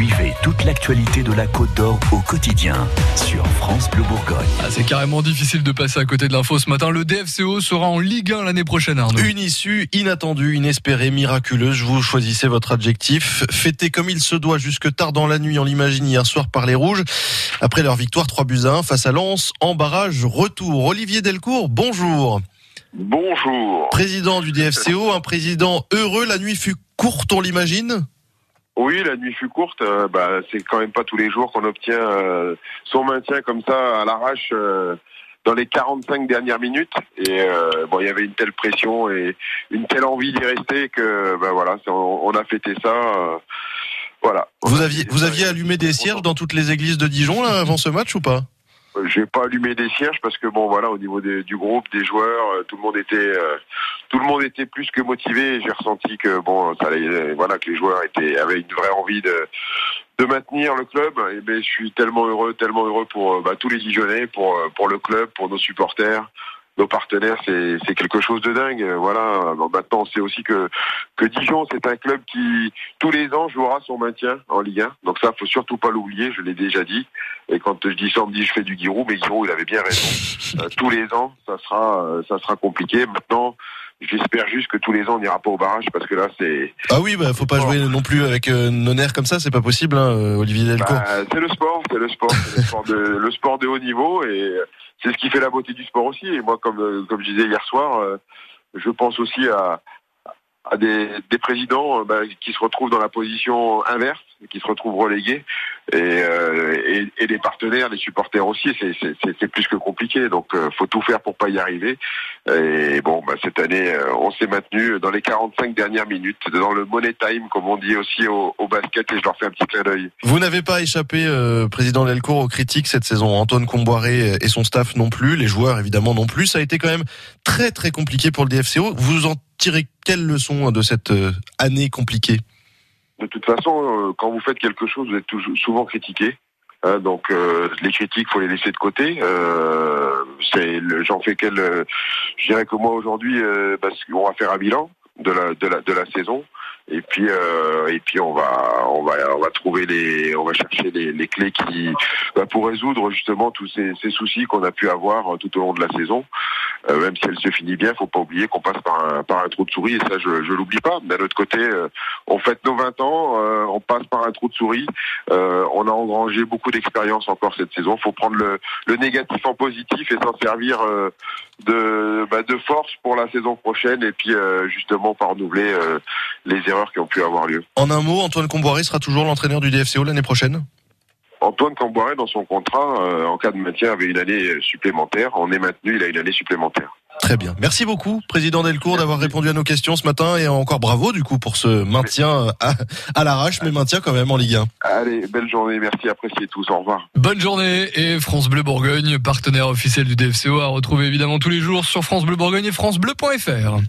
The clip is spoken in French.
Suivez toute l'actualité de la Côte d'Or au quotidien sur France Bleu Bourgogne. Ah, c'est carrément difficile de passer à côté de l'info ce matin. Le DFCO sera en Ligue 1 l'année prochaine, Arnaud. Une issue inattendue, inespérée, miraculeuse. Vous choisissez votre adjectif. Fêté comme il se doit jusque tard dans la nuit, on l'imagine hier soir par les Rouges. Après leur victoire 3 buts à 1 face à Lens, en barrage, retour. Olivier Delcourt, bonjour. Bonjour. Président du DFCO, un président heureux. La nuit fut courte, on l'imagine? Oui, la nuit fut courte. Euh, bah, c'est quand même pas tous les jours qu'on obtient euh, son maintien comme ça à l'arrache euh, dans les 45 dernières minutes. Et euh, bon, il y avait une telle pression et une telle envie d'y rester que bah, voilà, on, on a fêté ça. euh, voilà. Vous aviez, vous aviez allumé des cierges dans toutes les églises de Dijon là, avant ce match ou pas? J'ai pas allumé des cierges parce que bon voilà au niveau des- du groupe des joueurs euh, tout le monde était euh, tout le monde était plus que motivé. J'ai ressenti que bon ça allait, euh, voilà que les joueurs étaient avaient une vraie envie de de maintenir le club. Et ben je suis tellement heureux tellement heureux pour euh, bah, tous les Dijonais pour pour le club pour nos supporters nos partenaires, c'est c'est quelque chose de dingue. Voilà. Bon, maintenant, on sait aussi que que Dijon, c'est un club qui tous les ans jouera son maintien en Ligue 1. Donc ça, faut surtout pas l'oublier. Je l'ai déjà dit. Et quand je dis ça, on me dit je fais du Giroud, mais Giroud, il avait bien raison. Euh, tous les ans, ça sera euh, ça sera compliqué. Maintenant, j'espère juste que tous les ans, on n'ira pas au barrage parce que là, c'est Ah oui, bah faut pas jouer non plus avec euh, nos nerfs comme ça, c'est pas possible, hein, euh, Olivier Delcourt. Bah, c'est le sport, c'est le sport, c'est le sport de le sport de haut niveau et c'est ce qui fait la beauté du sport aussi. Et moi, comme euh, comme je disais hier soir, euh, je pense aussi à à des, des présidents euh, bah, qui se retrouvent dans la position inverse, qui se retrouvent relégués, et, euh, et, et les partenaires, les supporters aussi, c'est- plus que compliqué. Donc, euh, faut tout faire pour pas y arriver. Et bon, bah, cette année, euh, on s'est maintenu dans les 45 dernières minutes, dans le money time, comme on dit aussi au, au basket, et je leur fais un petit clin d'œil. Vous n'avez pas échappé, euh, président Delcourt, aux critiques cette saison. Antoine Comboiré et son staff non plus, les joueurs évidemment non plus. Ça a été quand même très très compliqué pour le DFCO. Vous en tirez quelle leçon de cette euh, année compliquée De toute façon, euh, quand vous faites quelque chose, vous êtes souvent critiqué. Hein, donc euh, les critiques, faut les laisser de côté. J'en fais quel Je dirais que moi aujourd'hui, parce qu'on va faire un bilan de la saison. Et puis et puis on va on va on va trouver les on va chercher les, les clés qui bah, pour résoudre justement tous ces, soucis qu'on a pu avoir euh, tout au long de la saison. Euh, même si elle se finit bien, faut pas oublier qu'on passe par un trou de souris et ça je je l'oublie pas. D'un autre côté, euh, on fête nos 20 ans, euh, on passe par un trou de souris. Euh, on a engrangé beaucoup d'expérience encore cette saison. faut prendre le, négatif en positif et s'en servir de, bah, de force pour la saison prochaine et puis justement pas renouveler les erreurs qui ont pu avoir lieu. En un mot, Antoine Comboiré sera toujours l'entraîneur du DFCO l'année prochaine? Antoine Camboiret, dans son contrat, euh, en cas de maintien, avait une année supplémentaire. On est maintenu, il a une année supplémentaire. Très bien. Merci beaucoup, président Delcourt, d'avoir répondu à nos questions ce matin et encore bravo du coup pour ce maintien à, à l'arrache, mais maintien quand même en Ligue 1. Allez, belle journée, merci, appréciez tous, au revoir. Bonne journée et France Bleu Bourgogne, partenaire officiel du DFCO, à retrouver évidemment tous les jours sur France Bleu Bourgogne et francebleu.fr.